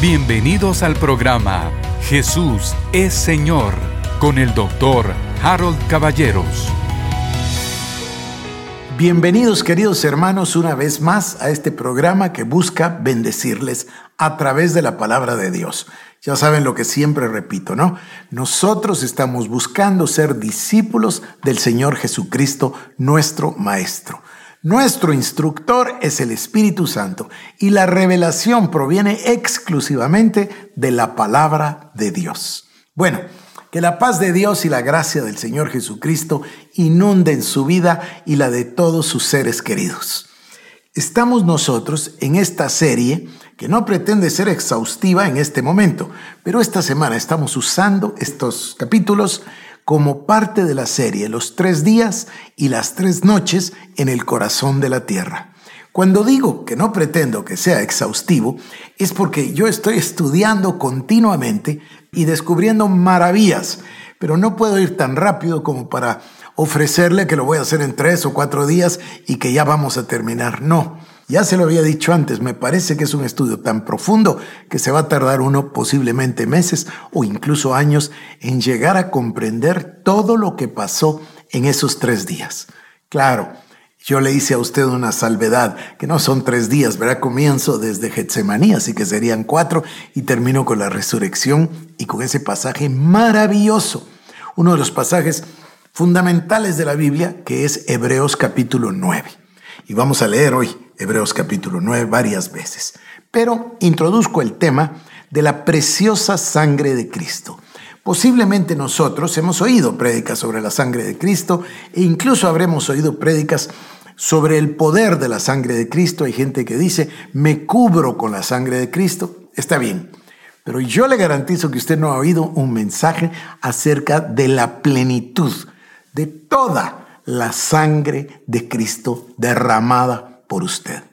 Bienvenidos al programa Jesús es Señor con el doctor Harold Caballeros. Bienvenidos queridos hermanos una vez más a este programa que busca bendecirles a través de la palabra de Dios. Ya saben lo que siempre repito, ¿no? Nosotros estamos buscando ser discípulos del Señor Jesucristo, nuestro Maestro. Nuestro instructor es el Espíritu Santo y la revelación proviene exclusivamente de la palabra de Dios. Bueno, que la paz de Dios y la gracia del Señor Jesucristo inunden su vida y la de todos sus seres queridos. Estamos nosotros en esta serie que no pretende ser exhaustiva en este momento, pero esta semana estamos usando estos capítulos como parte de la serie Los tres días y las tres noches en el corazón de la tierra. Cuando digo que no pretendo que sea exhaustivo, es porque yo estoy estudiando continuamente y descubriendo maravillas, pero no puedo ir tan rápido como para ofrecerle que lo voy a hacer en tres o cuatro días y que ya vamos a terminar. No, ya se lo había dicho antes, me parece que es un estudio tan profundo que se va a tardar uno posiblemente meses o incluso años en llegar a comprender todo lo que pasó en esos tres días. Claro, yo le hice a usted una salvedad, que no son tres días, ¿verdad? Comienzo desde Getsemaní, así que serían cuatro, y termino con la resurrección y con ese pasaje maravilloso, uno de los pasajes fundamentales de la Biblia, que es Hebreos capítulo 9. Y vamos a leer hoy Hebreos capítulo 9 varias veces. Pero introduzco el tema de la preciosa sangre de Cristo. Posiblemente nosotros hemos oído prédicas sobre la sangre de Cristo e incluso habremos oído prédicas sobre el poder de la sangre de Cristo. Hay gente que dice, me cubro con la sangre de Cristo. Está bien, pero yo le garantizo que usted no ha oído un mensaje acerca de la plenitud de toda la sangre de Cristo derramada por usted.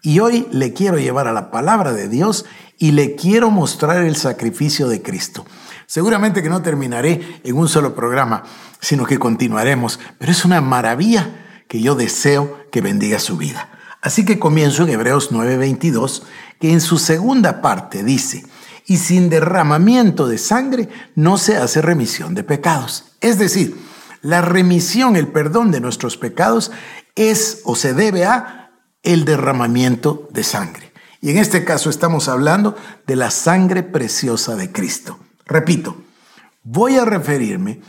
Y hoy le quiero llevar a la palabra de Dios y le quiero mostrar el sacrificio de Cristo. Seguramente que no terminaré en un solo programa, sino que continuaremos, pero es una maravilla que yo deseo que bendiga su vida. Así que comienzo en Hebreos 9:22, que en su segunda parte dice, y sin derramamiento de sangre no se hace remisión de pecados. Es decir, la remisión, el perdón de nuestros pecados es o se debe a el derramamiento de sangre. Y en este caso estamos hablando de la sangre preciosa de Cristo. Repito, voy a referirme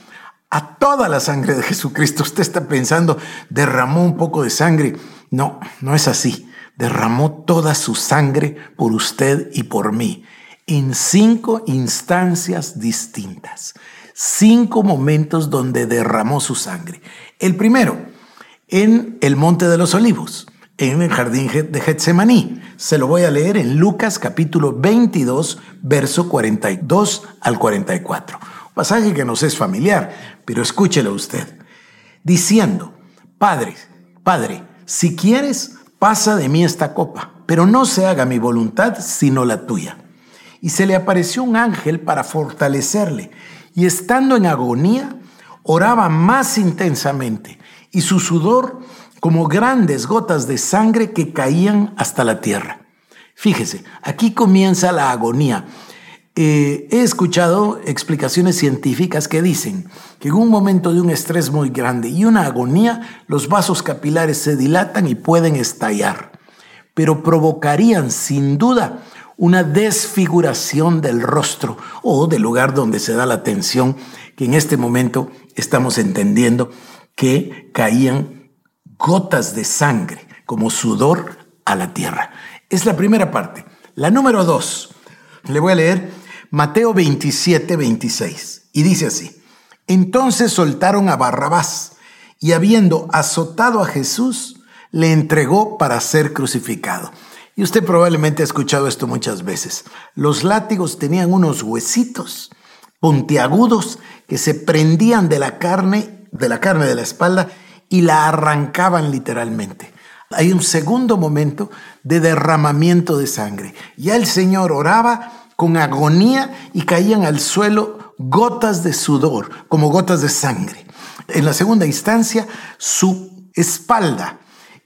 a toda la sangre de Jesucristo. Usted está pensando, derramó un poco de sangre. No, no es así. Derramó toda su sangre por usted y por mí en cinco instancias distintas cinco momentos donde derramó su sangre. El primero, en el Monte de los Olivos, en el jardín de Getsemaní. Se lo voy a leer en Lucas capítulo 22, verso 42 al 44. pasaje que nos es familiar, pero escúchelo usted. Diciendo, Padre, Padre, si quieres, pasa de mí esta copa, pero no se haga mi voluntad sino la tuya. Y se le apareció un ángel para fortalecerle y estando en agonía, oraba más intensamente y su sudor como grandes gotas de sangre que caían hasta la tierra. Fíjese, aquí comienza la agonía. Eh, he escuchado explicaciones científicas que dicen que en un momento de un estrés muy grande y una agonía, los vasos capilares se dilatan y pueden estallar, pero provocarían sin duda una desfiguración del rostro o del lugar donde se da la tensión, que en este momento estamos entendiendo que caían gotas de sangre como sudor a la tierra. Es la primera parte. La número dos, le voy a leer Mateo 27, 26, y dice así, entonces soltaron a Barrabás y habiendo azotado a Jesús, le entregó para ser crucificado. Y usted probablemente ha escuchado esto muchas veces. Los látigos tenían unos huesitos puntiagudos que se prendían de la carne, de la carne de la espalda y la arrancaban literalmente. Hay un segundo momento de derramamiento de sangre. Ya el Señor oraba con agonía y caían al suelo gotas de sudor, como gotas de sangre. En la segunda instancia, su espalda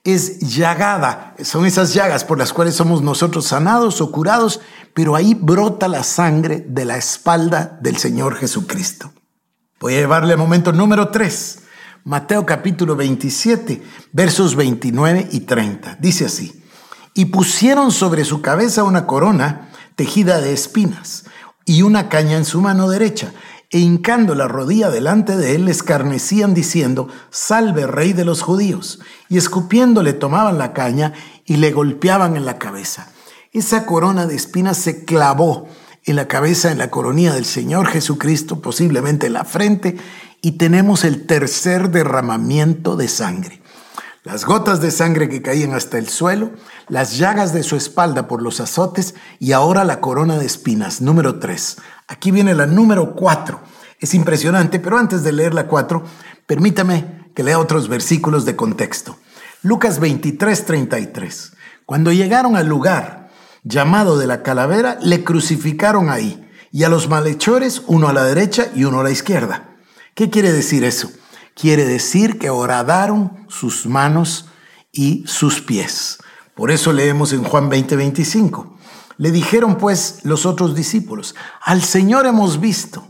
es llagada, son esas llagas por las cuales somos nosotros sanados o curados, pero ahí brota la sangre de la espalda del Señor Jesucristo. Voy a llevarle al momento número 3, Mateo capítulo 27, versos 29 y 30. Dice así, y pusieron sobre su cabeza una corona tejida de espinas y una caña en su mano derecha, e hincando la rodilla delante de él, le escarnecían diciendo, Salve, rey de los judíos, y escupiéndole tomaban la caña y le golpeaban en la cabeza. Esa corona de espinas se clavó en la cabeza, en la coronilla del Señor Jesucristo, posiblemente en la frente, y tenemos el tercer derramamiento de sangre. Las gotas de sangre que caían hasta el suelo, las llagas de su espalda por los azotes y ahora la corona de espinas, número 3. Aquí viene la número 4. Es impresionante, pero antes de leer la 4, permítame que lea otros versículos de contexto. Lucas 23, 33. Cuando llegaron al lugar llamado de la calavera, le crucificaron ahí, y a los malhechores, uno a la derecha y uno a la izquierda. ¿Qué quiere decir eso? Quiere decir que horadaron sus manos y sus pies. Por eso leemos en Juan 20, 25. Le dijeron pues los otros discípulos, al Señor hemos visto.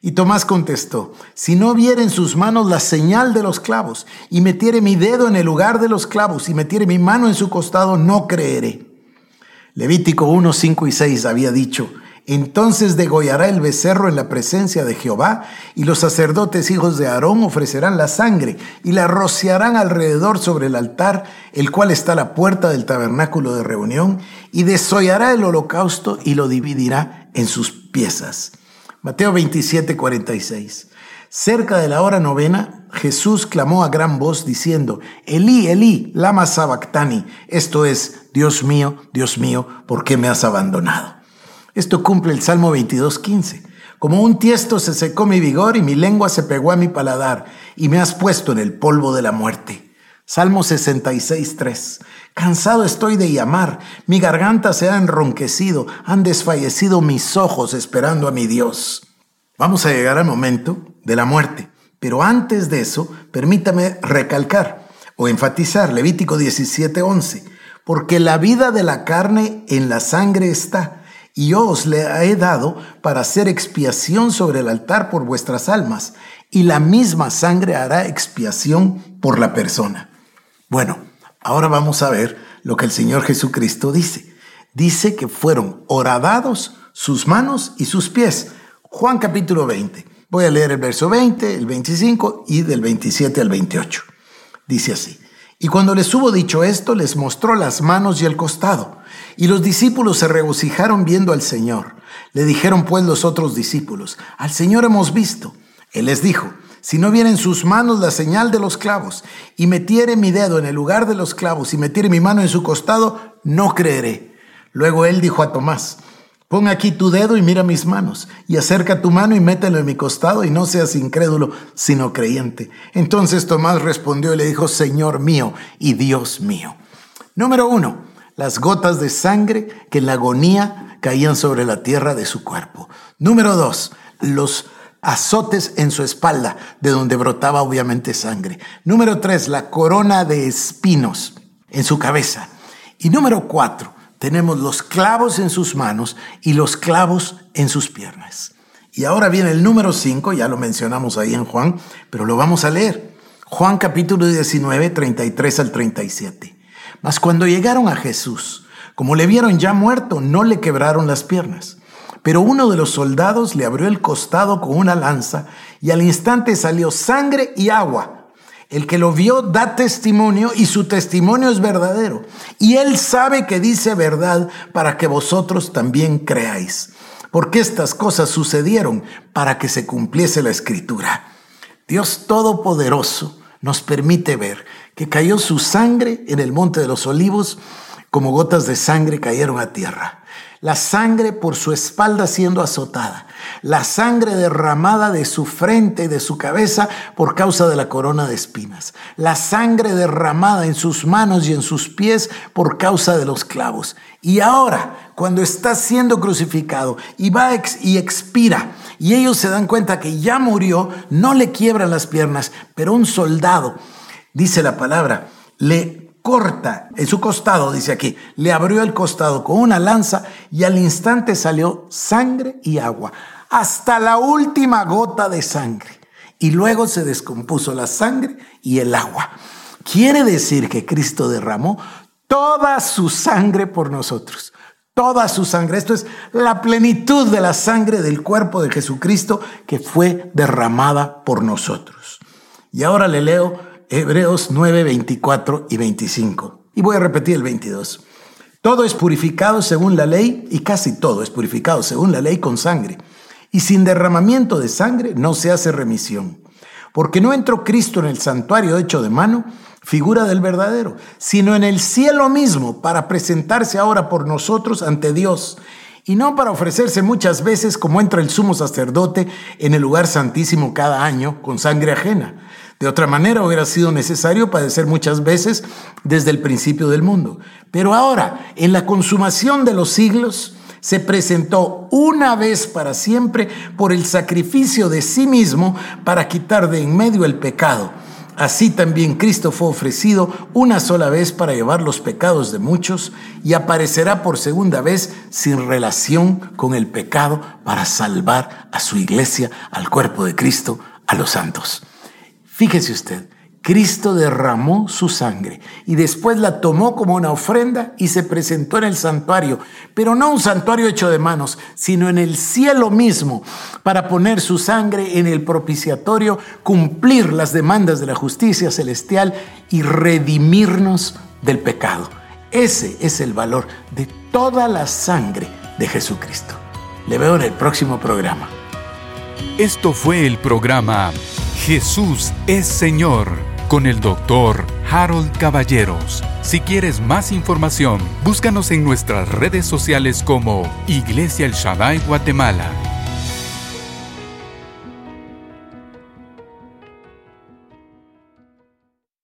Y Tomás contestó, si no viere en sus manos la señal de los clavos, y metiere mi dedo en el lugar de los clavos, y metiere mi mano en su costado, no creeré. Levítico 1, 5 y 6 había dicho, entonces degollará el becerro en la presencia de Jehová, y los sacerdotes hijos de Aarón ofrecerán la sangre, y la rociarán alrededor sobre el altar, el cual está a la puerta del tabernáculo de reunión, y desollará el holocausto y lo dividirá en sus piezas. Mateo 27, 46. Cerca de la hora novena, Jesús clamó a gran voz diciendo, Elí, Elí, lama sabactani, esto es, Dios mío, Dios mío, ¿por qué me has abandonado? Esto cumple el Salmo 22, 15. Como un tiesto se secó mi vigor y mi lengua se pegó a mi paladar, y me has puesto en el polvo de la muerte. Salmo 66, 3. Cansado estoy de llamar, mi garganta se ha enronquecido, han desfallecido mis ojos esperando a mi Dios. Vamos a llegar al momento de la muerte, pero antes de eso, permítame recalcar o enfatizar Levítico 17, 11, porque la vida de la carne en la sangre está, y yo os le he dado para hacer expiación sobre el altar por vuestras almas, y la misma sangre hará expiación por la persona. Bueno, ahora vamos a ver lo que el Señor Jesucristo dice. Dice que fueron horadados sus manos y sus pies. Juan capítulo 20. Voy a leer el verso 20, el 25 y del 27 al 28. Dice así. Y cuando les hubo dicho esto, les mostró las manos y el costado. Y los discípulos se regocijaron viendo al Señor. Le dijeron pues los otros discípulos, al Señor hemos visto. Él les dijo, si no viene en sus manos la señal de los clavos, y metiere mi dedo en el lugar de los clavos, y metiere mi mano en su costado, no creeré. Luego él dijo a Tomás, pon aquí tu dedo y mira mis manos, y acerca tu mano y mételo en mi costado, y no seas incrédulo, sino creyente. Entonces Tomás respondió y le dijo, Señor mío y Dios mío. Número uno, las gotas de sangre que en la agonía caían sobre la tierra de su cuerpo. Número dos, los azotes en su espalda, de donde brotaba obviamente sangre. Número tres, la corona de espinos en su cabeza. Y número cuatro, tenemos los clavos en sus manos y los clavos en sus piernas. Y ahora viene el número cinco, ya lo mencionamos ahí en Juan, pero lo vamos a leer. Juan capítulo 19, 33 al 37. Mas cuando llegaron a Jesús, como le vieron ya muerto, no le quebraron las piernas pero uno de los soldados le abrió el costado con una lanza y al instante salió sangre y agua. El que lo vio da testimonio y su testimonio es verdadero. Y él sabe que dice verdad para que vosotros también creáis. Porque estas cosas sucedieron para que se cumpliese la escritura. Dios Todopoderoso nos permite ver que cayó su sangre en el monte de los olivos como gotas de sangre cayeron a tierra la sangre por su espalda siendo azotada, la sangre derramada de su frente y de su cabeza por causa de la corona de espinas, la sangre derramada en sus manos y en sus pies por causa de los clavos. Y ahora, cuando está siendo crucificado y va y expira, y ellos se dan cuenta que ya murió, no le quiebran las piernas, pero un soldado, dice la palabra, le corta en su costado, dice aquí, le abrió el costado con una lanza y al instante salió sangre y agua, hasta la última gota de sangre. Y luego se descompuso la sangre y el agua. Quiere decir que Cristo derramó toda su sangre por nosotros. Toda su sangre. Esto es la plenitud de la sangre del cuerpo de Jesucristo que fue derramada por nosotros. Y ahora le leo Hebreos 9, 24 y 25. Y voy a repetir el 22. Todo es purificado según la ley y casi todo es purificado según la ley con sangre. Y sin derramamiento de sangre no se hace remisión. Porque no entró Cristo en el santuario hecho de mano, figura del verdadero, sino en el cielo mismo para presentarse ahora por nosotros ante Dios y no para ofrecerse muchas veces como entra el sumo sacerdote en el lugar santísimo cada año con sangre ajena de otra manera hubiera sido necesario padecer muchas veces desde el principio del mundo. Pero ahora, en la consumación de los siglos, se presentó una vez para siempre por el sacrificio de sí mismo para quitar de en medio el pecado. Así también Cristo fue ofrecido una sola vez para llevar los pecados de muchos y aparecerá por segunda vez sin relación con el pecado para salvar a su iglesia, al cuerpo de Cristo, a los santos. Fíjese usted, Cristo derramó su sangre y después la tomó como una ofrenda y se presentó en el santuario, pero no un santuario hecho de manos, sino en el cielo mismo, para poner su sangre en el propiciatorio, cumplir las demandas de la justicia celestial y redimirnos del pecado. Ese es el valor de toda la sangre de Jesucristo. Le veo en el próximo programa. Esto fue el programa Jesús es Señor con el doctor Harold Caballeros. Si quieres más información, búscanos en nuestras redes sociales como Iglesia El Shaddai Guatemala